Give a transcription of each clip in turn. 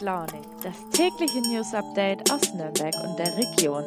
Launig, das tägliche News Update aus Nürnberg und der Region.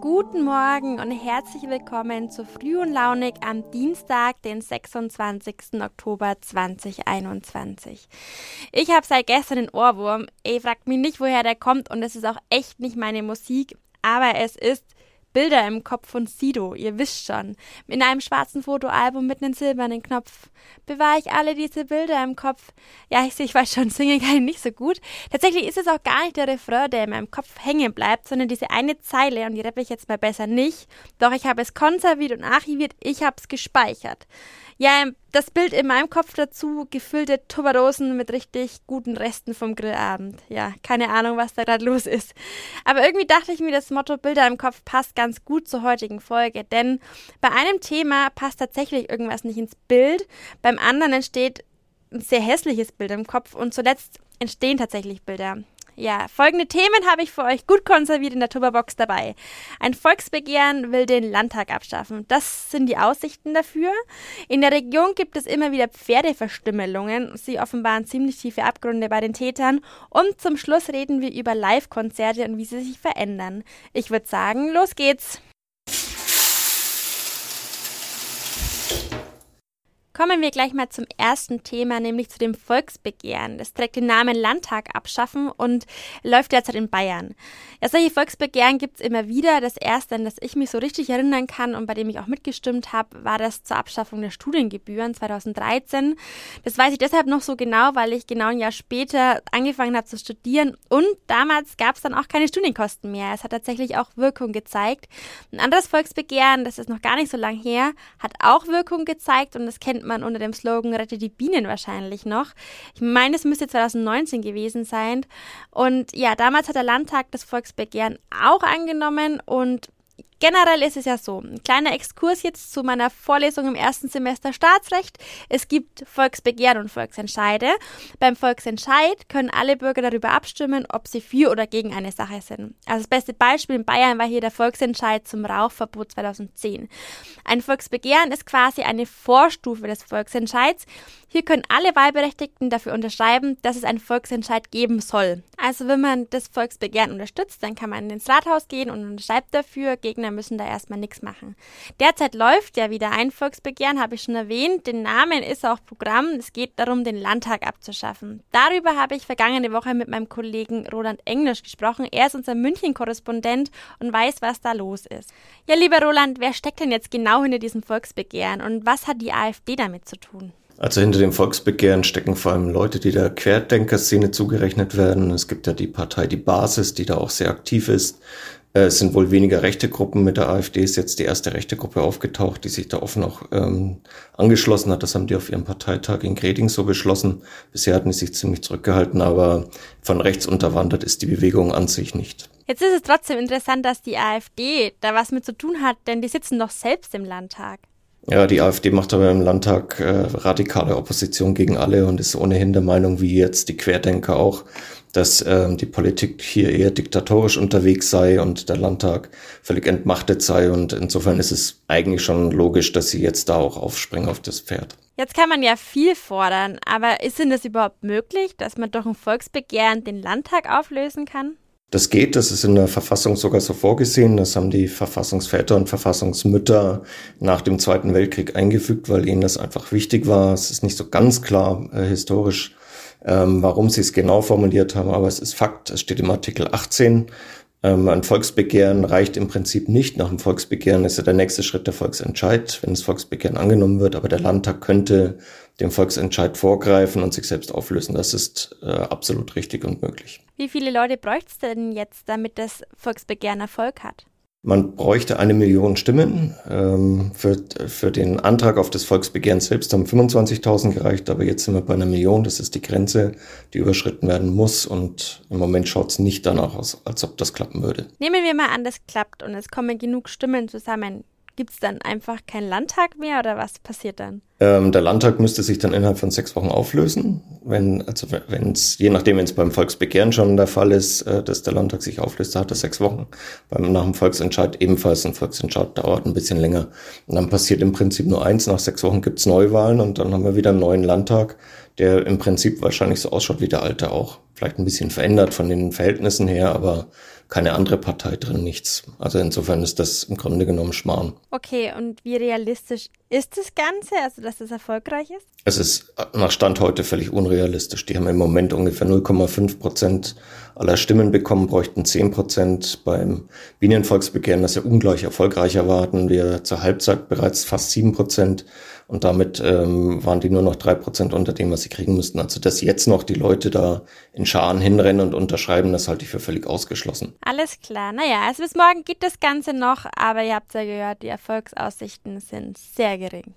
Guten Morgen und herzlich willkommen zu Früh und Launig am Dienstag, den 26. Oktober 2021. Ich habe seit gestern den Ohrwurm. Ey, fragt mich nicht, woher der kommt und es ist auch echt nicht meine Musik, aber es ist Bilder im Kopf von Sido, ihr wisst schon. In einem schwarzen Fotoalbum mit einem silbernen Knopf. Bewahre ich alle diese Bilder im Kopf? Ja, ich ich weiß schon, singen kann ich nicht so gut. Tatsächlich ist es auch gar nicht der Refrain, der in meinem Kopf hängen bleibt, sondern diese eine Zeile, und die rappe ich jetzt mal besser nicht. Doch ich habe es konserviert und archiviert, ich habe es gespeichert. Ja, das Bild in meinem Kopf dazu, gefüllte Tupperdosen mit richtig guten Resten vom Grillabend. Ja, keine Ahnung, was da gerade los ist. Aber irgendwie dachte ich mir, das Motto Bilder im Kopf passt ganz gut zur heutigen Folge, denn bei einem Thema passt tatsächlich irgendwas nicht ins Bild, beim anderen entsteht ein sehr hässliches Bild im Kopf und zuletzt entstehen tatsächlich Bilder. Ja, folgende Themen habe ich für euch gut konserviert in der Tupperbox dabei. Ein Volksbegehren will den Landtag abschaffen. Das sind die Aussichten dafür. In der Region gibt es immer wieder Pferdeverstümmelungen. Sie offenbaren ziemlich tiefe Abgründe bei den Tätern. Und zum Schluss reden wir über Live-Konzerte und wie sie sich verändern. Ich würde sagen, los geht's. Kommen wir gleich mal zum ersten Thema, nämlich zu dem Volksbegehren. Das trägt den Namen Landtag abschaffen und läuft derzeit in Bayern. Ja, solche Volksbegehren gibt es immer wieder. Das erste, an das ich mich so richtig erinnern kann und bei dem ich auch mitgestimmt habe, war das zur Abschaffung der Studiengebühren 2013. Das weiß ich deshalb noch so genau, weil ich genau ein Jahr später angefangen habe zu studieren und damals gab es dann auch keine Studienkosten mehr. Es hat tatsächlich auch Wirkung gezeigt. Ein anderes Volksbegehren, das ist noch gar nicht so lang her, hat auch Wirkung gezeigt und das kennt man unter dem Slogan Rette die Bienen wahrscheinlich noch. Ich meine, es müsste 2019 gewesen sein. Und ja, damals hat der Landtag das Volksbegehren auch angenommen und Generell ist es ja so, ein kleiner Exkurs jetzt zu meiner Vorlesung im ersten Semester Staatsrecht. Es gibt Volksbegehren und Volksentscheide. Beim Volksentscheid können alle Bürger darüber abstimmen, ob sie für oder gegen eine Sache sind. Also das beste Beispiel in Bayern war hier der Volksentscheid zum Rauchverbot 2010. Ein Volksbegehren ist quasi eine Vorstufe des Volksentscheids. Hier können alle Wahlberechtigten dafür unterschreiben, dass es einen Volksentscheid geben soll. Also wenn man das Volksbegehren unterstützt, dann kann man ins Rathaus gehen und unterschreibt dafür. Gegner müssen da erstmal nichts machen. Derzeit läuft ja wieder ein Volksbegehren, habe ich schon erwähnt. Den Namen ist auch Programm. Es geht darum, den Landtag abzuschaffen. Darüber habe ich vergangene Woche mit meinem Kollegen Roland Englisch gesprochen. Er ist unser München-Korrespondent und weiß, was da los ist. Ja, lieber Roland, wer steckt denn jetzt genau hinter diesem Volksbegehren und was hat die AfD damit zu tun? Also hinter dem Volksbegehren stecken vor allem Leute, die der Querdenker-Szene zugerechnet werden. Es gibt ja die Partei Die Basis, die da auch sehr aktiv ist. Äh, es sind wohl weniger rechte Gruppen. Mit der AfD ist jetzt die erste rechte Gruppe aufgetaucht, die sich da offen auch ähm, angeschlossen hat. Das haben die auf ihrem Parteitag in Greding so beschlossen. Bisher hatten sie sich ziemlich zurückgehalten, aber von rechts unterwandert ist die Bewegung an sich nicht. Jetzt ist es trotzdem interessant, dass die AfD da was mit zu tun hat, denn die sitzen doch selbst im Landtag. Ja, die AfD macht aber im Landtag äh, radikale Opposition gegen alle und ist ohnehin der Meinung, wie jetzt die Querdenker auch, dass ähm, die Politik hier eher diktatorisch unterwegs sei und der Landtag völlig entmachtet sei. Und insofern ist es eigentlich schon logisch, dass sie jetzt da auch aufspringen auf das Pferd. Jetzt kann man ja viel fordern, aber ist denn das überhaupt möglich, dass man durch ein Volksbegehren den Landtag auflösen kann? Das geht, das ist in der Verfassung sogar so vorgesehen. Das haben die Verfassungsväter und Verfassungsmütter nach dem Zweiten Weltkrieg eingefügt, weil ihnen das einfach wichtig war. Es ist nicht so ganz klar äh, historisch, ähm, warum sie es genau formuliert haben, aber es ist Fakt. Es steht im Artikel 18. Ähm, ein Volksbegehren reicht im Prinzip nicht. Nach dem Volksbegehren ist ja der nächste Schritt der Volksentscheid, wenn das Volksbegehren angenommen wird. Aber der Landtag könnte dem Volksentscheid vorgreifen und sich selbst auflösen. Das ist äh, absolut richtig und möglich. Wie viele Leute bräuchte es denn jetzt, damit das Volksbegehren Erfolg hat? Man bräuchte eine Million Stimmen. Ähm, für, für den Antrag auf das Volksbegehren selbst haben 25.000 gereicht, aber jetzt sind wir bei einer Million. Das ist die Grenze, die überschritten werden muss. Und im Moment schaut es nicht danach aus, als ob das klappen würde. Nehmen wir mal an, das klappt und es kommen genug Stimmen zusammen. Gibt es dann einfach keinen Landtag mehr oder was passiert dann? Ähm, der Landtag müsste sich dann innerhalb von sechs Wochen auflösen. Wenn, also wenn es, je nachdem, wenn es beim Volksbegehren schon der Fall ist, äh, dass der Landtag sich auflöst, hat er sechs Wochen. Beim, nach dem Volksentscheid ebenfalls. Ein Volksentscheid dauert ein bisschen länger. Und dann passiert im Prinzip nur eins. Nach sechs Wochen gibt's Neuwahlen und dann haben wir wieder einen neuen Landtag, der im Prinzip wahrscheinlich so ausschaut wie der alte auch. Vielleicht ein bisschen verändert von den Verhältnissen her, aber keine andere Partei drin, nichts. Also insofern ist das im Grunde genommen Schmarrn. Okay, und wie realistisch ist das Ganze, also dass es erfolgreich ist? Es ist nach Stand heute völlig unrealistisch. Die haben im Moment ungefähr 0,5 Prozent aller Stimmen bekommen, bräuchten 10 Prozent. Beim Bienenvolksbegehren, das ja ungleich erfolgreicher war, hatten wir zur Halbzeit bereits fast 7 Prozent. Und damit ähm, waren die nur noch drei Prozent unter dem, was sie kriegen müssten. Also dass jetzt noch die Leute da in Scharen hinrennen und unterschreiben, das halte ich für völlig ausgeschlossen. Alles klar. Naja, also bis morgen geht das Ganze noch, aber ihr habt ja gehört, die Erfolgsaussichten sind sehr gering.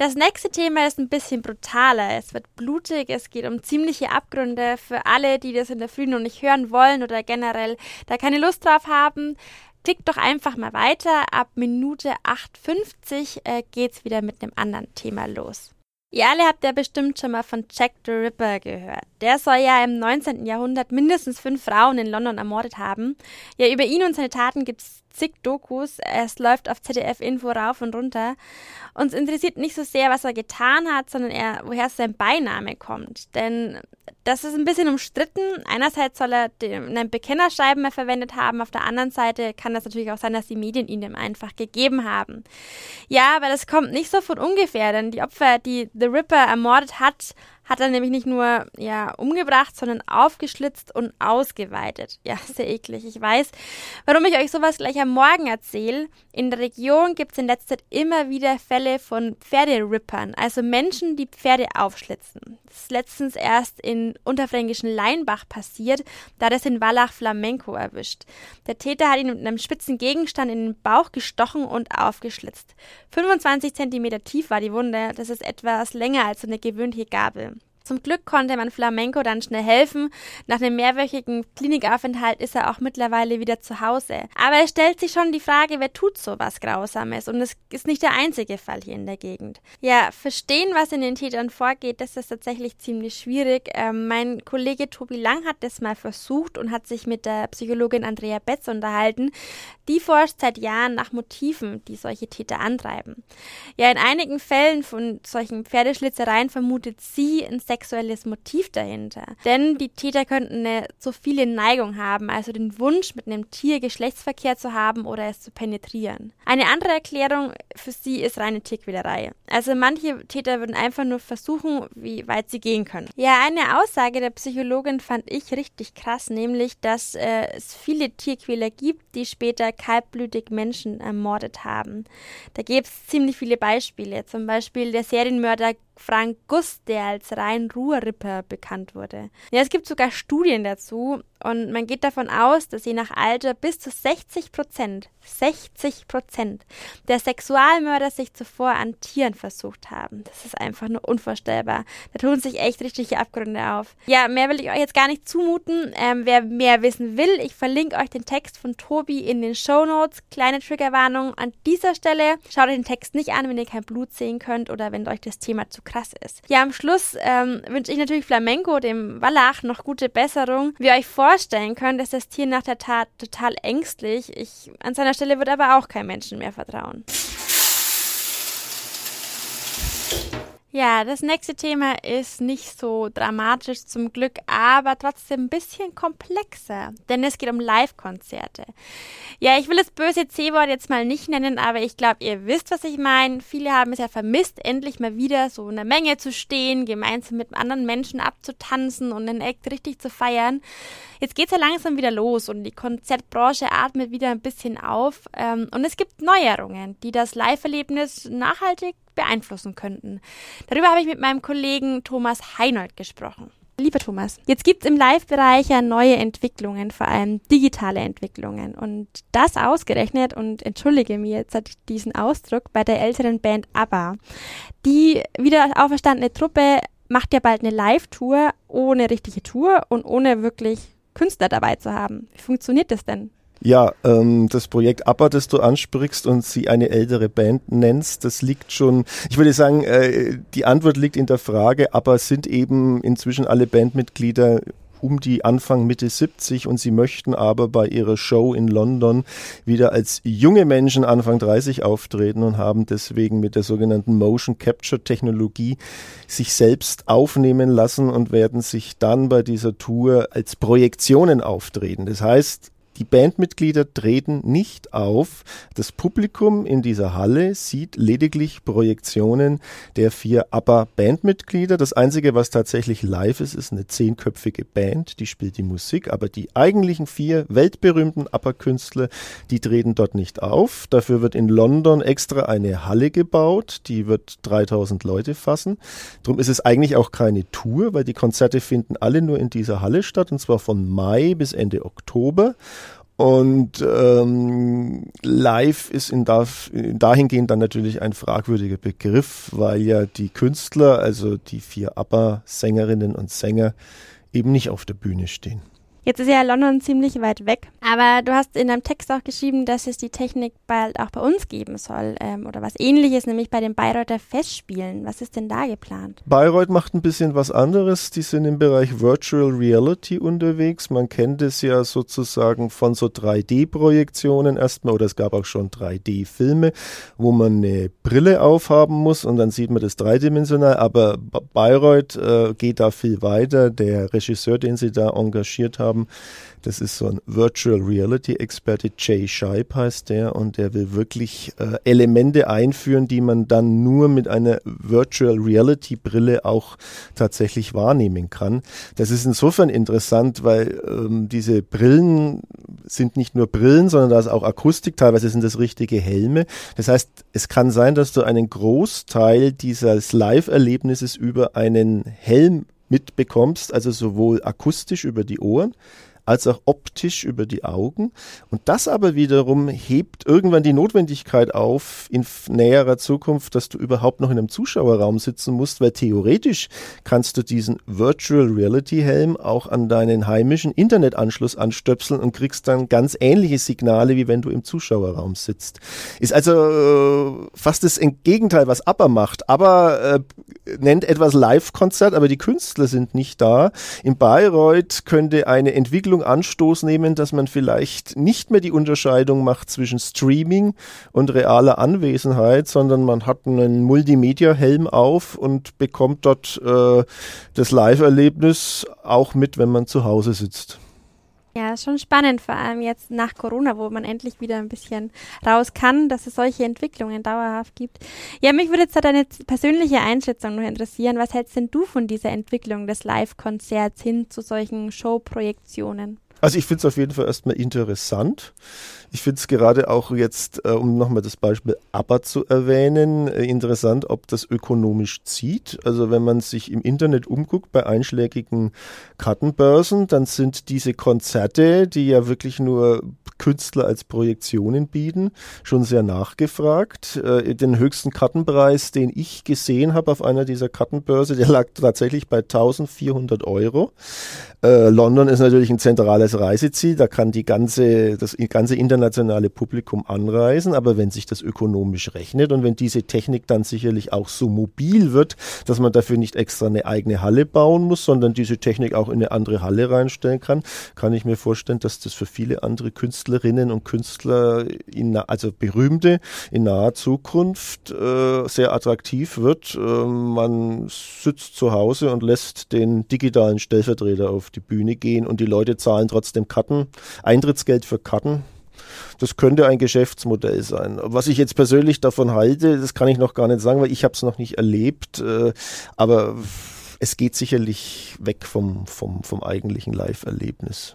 Das nächste Thema ist ein bisschen brutaler. Es wird blutig, es geht um ziemliche Abgründe. Für alle, die das in der Früh noch nicht hören wollen oder generell da keine Lust drauf haben, klickt doch einfach mal weiter. Ab Minute 8.50 äh, geht's wieder mit einem anderen Thema los. Ihr alle habt ja bestimmt schon mal von Jack the Ripper gehört. Der soll ja im 19. Jahrhundert mindestens fünf Frauen in London ermordet haben. Ja, über ihn und seine Taten gibt's zig Dokus. Es läuft auf ZDF Info rauf und runter. Uns interessiert nicht so sehr, was er getan hat, sondern eher, woher sein Beiname kommt. Denn das ist ein bisschen umstritten. Einerseits soll er einen Bekennerschreiben mehr verwendet haben, auf der anderen Seite kann das natürlich auch sein, dass die Medien ihn dem einfach gegeben haben. Ja, aber das kommt nicht so von ungefähr, denn die Opfer, die The Ripper ermordet hat, hat er nämlich nicht nur ja umgebracht, sondern aufgeschlitzt und ausgeweitet. Ja, sehr eklig. Ich weiß, warum ich euch sowas gleich am Morgen erzähle. In der Region gibt es in letzter Zeit immer wieder Fälle von Pferderippern, also Menschen, die Pferde aufschlitzen. Das ist letztens erst in unterfränkischen Leinbach passiert, da das in Wallach Flamenco erwischt. Der Täter hat ihn mit einem spitzen Gegenstand in den Bauch gestochen und aufgeschlitzt. 25 Zentimeter tief war die Wunde, das ist etwas länger als so eine gewöhnliche Gabel. Zum Glück konnte man Flamenco dann schnell helfen. Nach einem mehrwöchigen Klinikaufenthalt ist er auch mittlerweile wieder zu Hause. Aber es stellt sich schon die Frage, wer tut so was Grausames? Und es ist nicht der einzige Fall hier in der Gegend. Ja, verstehen, was in den Tätern vorgeht, das ist tatsächlich ziemlich schwierig. Ähm, mein Kollege Tobi Lang hat das mal versucht und hat sich mit der Psychologin Andrea Betz unterhalten. Die forscht seit Jahren nach Motiven, die solche Täter antreiben. Ja, in einigen Fällen von solchen Pferdeschlitzereien vermutet sie ein sexuelles Motiv dahinter. Denn die Täter könnten eine viele Neigung haben, also den Wunsch, mit einem Tier Geschlechtsverkehr zu haben oder es zu penetrieren. Eine andere Erklärung für sie ist reine Tierquälerei. Also manche Täter würden einfach nur versuchen, wie weit sie gehen können. Ja, eine Aussage der Psychologin fand ich richtig krass, nämlich, dass äh, es viele Tierquäler gibt, die später kaltblütig Menschen ermordet haben. Da gibt es ziemlich viele Beispiele. Zum Beispiel der Serienmörder Frank Gust, der als rein Ruhrripper bekannt wurde. Ja, es gibt sogar Studien dazu und man geht davon aus, dass je nach Alter bis zu 60 Prozent, 60 Prozent der Sexualmörder sich zuvor an Tieren versucht haben. Das ist einfach nur unvorstellbar. Da tun sich echt richtige Abgründe auf. Ja, mehr will ich euch jetzt gar nicht zumuten. Ähm, wer mehr wissen will, ich verlinke euch den Text von Tobi in den Show Notes. Kleine Triggerwarnung an dieser Stelle. Schaut euch den Text nicht an, wenn ihr kein Blut sehen könnt oder wenn euch das Thema zu krass ist. Ja, am Schluss ähm, wünsche ich natürlich Flamenco, dem Wallach, noch gute Besserung. Wie euch vorstellen könnt, ist das Tier nach der Tat total ängstlich. Ich an seiner Stelle würde aber auch kein Menschen mehr vertrauen. Ja, das nächste Thema ist nicht so dramatisch zum Glück, aber trotzdem ein bisschen komplexer, denn es geht um Live-Konzerte. Ja, ich will das böse C-Wort jetzt mal nicht nennen, aber ich glaube, ihr wisst, was ich meine. Viele haben es ja vermisst, endlich mal wieder so in der Menge zu stehen, gemeinsam mit anderen Menschen abzutanzen und den Act richtig zu feiern. Jetzt geht's ja langsam wieder los und die Konzertbranche atmet wieder ein bisschen auf ähm, und es gibt Neuerungen, die das Live-Erlebnis nachhaltig beeinflussen könnten. Darüber habe ich mit meinem Kollegen Thomas Heinold gesprochen. Lieber Thomas, jetzt gibt es im Live-Bereich ja neue Entwicklungen, vor allem digitale Entwicklungen. Und das ausgerechnet, und entschuldige mir jetzt diesen Ausdruck, bei der älteren Band ABBA. Die wieder auferstandene Truppe macht ja bald eine Live-Tour ohne richtige Tour und ohne wirklich Künstler dabei zu haben. Wie funktioniert das denn? Ja, ähm, das Projekt ABBA, das du ansprichst und sie eine ältere Band nennst, das liegt schon, ich würde sagen, äh, die Antwort liegt in der Frage, ABBA sind eben inzwischen alle Bandmitglieder um die Anfang Mitte 70 und sie möchten aber bei ihrer Show in London wieder als junge Menschen Anfang 30 auftreten und haben deswegen mit der sogenannten Motion Capture Technologie sich selbst aufnehmen lassen und werden sich dann bei dieser Tour als Projektionen auftreten. Das heißt, die Bandmitglieder treten nicht auf. Das Publikum in dieser Halle sieht lediglich Projektionen der vier ABBA-Bandmitglieder. Das Einzige, was tatsächlich live ist, ist eine zehnköpfige Band, die spielt die Musik, aber die eigentlichen vier weltberühmten ABBA-Künstler, die treten dort nicht auf. Dafür wird in London extra eine Halle gebaut, die wird 3000 Leute fassen. Darum ist es eigentlich auch keine Tour, weil die Konzerte finden alle nur in dieser Halle statt, und zwar von Mai bis Ende Oktober. Und ähm, live ist in da, dahingehend dann natürlich ein fragwürdiger Begriff, weil ja die Künstler, also die vier ABBA-Sängerinnen und Sänger, eben nicht auf der Bühne stehen. Jetzt ist ja London ziemlich weit weg, aber du hast in deinem Text auch geschrieben, dass es die Technik bald auch bei uns geben soll ähm, oder was ähnliches, nämlich bei den Bayreuther Festspielen. Was ist denn da geplant? Bayreuth macht ein bisschen was anderes. Die sind im Bereich Virtual Reality unterwegs. Man kennt es ja sozusagen von so 3D-Projektionen erstmal oder es gab auch schon 3D-Filme, wo man eine Brille aufhaben muss und dann sieht man das dreidimensional. Aber Bayreuth äh, geht da viel weiter. Der Regisseur, den sie da engagiert haben, haben. Das ist so ein Virtual Reality Experte, Jay Scheib heißt der, und der will wirklich äh, Elemente einführen, die man dann nur mit einer Virtual Reality Brille auch tatsächlich wahrnehmen kann. Das ist insofern interessant, weil ähm, diese Brillen sind nicht nur Brillen, sondern da ist auch Akustik, teilweise sind das richtige Helme. Das heißt, es kann sein, dass du einen Großteil dieses Live-Erlebnisses über einen Helm mitbekommst, also sowohl akustisch über die Ohren als auch optisch über die Augen. Und das aber wiederum hebt irgendwann die Notwendigkeit auf in näherer Zukunft, dass du überhaupt noch in einem Zuschauerraum sitzen musst, weil theoretisch kannst du diesen Virtual Reality Helm auch an deinen heimischen Internetanschluss anstöpseln und kriegst dann ganz ähnliche Signale, wie wenn du im Zuschauerraum sitzt. Ist also äh, fast das Gegenteil, was ABBA macht. ABBA äh, nennt etwas Live-Konzert, aber die Künstler sind nicht da. In Bayreuth könnte eine Entwicklung Richtung Anstoß nehmen, dass man vielleicht nicht mehr die Unterscheidung macht zwischen Streaming und realer Anwesenheit, sondern man hat einen Multimedia-Helm auf und bekommt dort äh, das Live-Erlebnis auch mit, wenn man zu Hause sitzt. Ja, ist schon spannend, vor allem jetzt nach Corona, wo man endlich wieder ein bisschen raus kann, dass es solche Entwicklungen dauerhaft gibt. Ja, mich würde jetzt deine persönliche Einschätzung noch interessieren. Was hältst denn du von dieser Entwicklung des Live-Konzerts hin zu solchen Showprojektionen? Also ich finde es auf jeden Fall erstmal interessant. Ich finde es gerade auch jetzt, äh, um nochmal das Beispiel ABBA zu erwähnen, äh, interessant, ob das ökonomisch zieht. Also wenn man sich im Internet umguckt bei einschlägigen Kartenbörsen, dann sind diese Konzerte, die ja wirklich nur Künstler als Projektionen bieten, schon sehr nachgefragt. Äh, den höchsten Kartenpreis, den ich gesehen habe auf einer dieser Kartenbörse, der lag tatsächlich bei 1400 Euro. Äh, London ist natürlich ein zentrales Reiseziel, da kann die ganze, das ganze internationale Publikum anreisen, aber wenn sich das ökonomisch rechnet und wenn diese Technik dann sicherlich auch so mobil wird, dass man dafür nicht extra eine eigene Halle bauen muss, sondern diese Technik auch in eine andere Halle reinstellen kann, kann ich mir vorstellen, dass das für viele andere Künstlerinnen und Künstler, in, also berühmte, in naher Zukunft äh, sehr attraktiv wird. Äh, man sitzt zu Hause und lässt den digitalen Stellvertreter auf die Bühne gehen und die Leute zahlen trotzdem Karten, Eintrittsgeld für Karten. Das könnte ein Geschäftsmodell sein. Was ich jetzt persönlich davon halte, das kann ich noch gar nicht sagen, weil ich habe es noch nicht erlebt. Äh, aber es geht sicherlich weg vom, vom, vom eigentlichen Live-Erlebnis.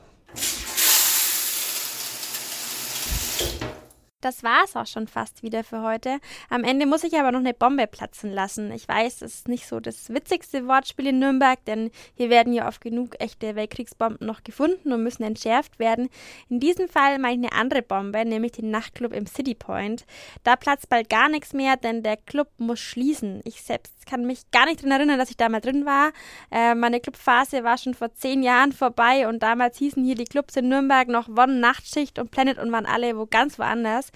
Das war's auch schon fast wieder für heute. Am Ende muss ich aber noch eine Bombe platzen lassen. Ich weiß, das ist nicht so das witzigste Wortspiel in Nürnberg, denn hier werden ja oft genug echte Weltkriegsbomben noch gefunden und müssen entschärft werden. In diesem Fall meine ich eine andere Bombe, nämlich den Nachtclub im City Point. Da platzt bald gar nichts mehr, denn der Club muss schließen. Ich selbst kann mich gar nicht daran erinnern, dass ich da mal drin war. Äh, meine Clubphase war schon vor zehn Jahren vorbei und damals hießen hier die Clubs in Nürnberg noch One Nachtschicht und Planet und waren alle wo ganz woanders.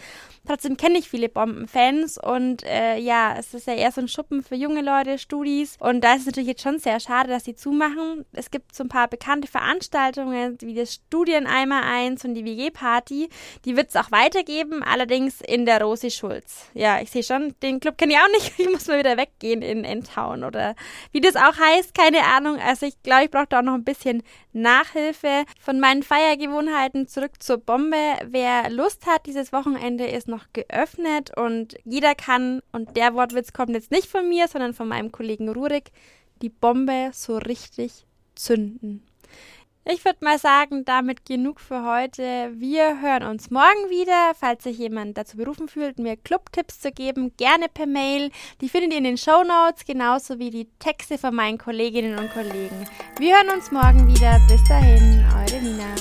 Trotzdem kenne ich viele Bombenfans und äh, ja, es ist ja eher so ein Schuppen für junge Leute, Studis. Und da ist es natürlich jetzt schon sehr schade, dass sie zumachen. Es gibt so ein paar bekannte Veranstaltungen, wie das Studieneimer 1 und die WG-Party. Die wird es auch weitergeben, allerdings in der Rosi Schulz. Ja, ich sehe schon, den Club kenne ich auch nicht. Ich muss mal wieder weggehen in Endtown oder wie das auch heißt, keine Ahnung. Also ich glaube, ich brauche da auch noch ein bisschen Nachhilfe. Von meinen Feiergewohnheiten zurück zur Bombe. Wer Lust hat, dieses Wochenende ist noch geöffnet und jeder kann, und der Wortwitz kommt jetzt nicht von mir, sondern von meinem Kollegen Rurik, die Bombe so richtig zünden. Ich würde mal sagen, damit genug für heute. Wir hören uns morgen wieder. Falls sich jemand dazu berufen fühlt, mir Clubtipps zu geben, gerne per Mail. Die findet ihr in den Show Notes, genauso wie die Texte von meinen Kolleginnen und Kollegen. Wir hören uns morgen wieder. Bis dahin, eure Nina.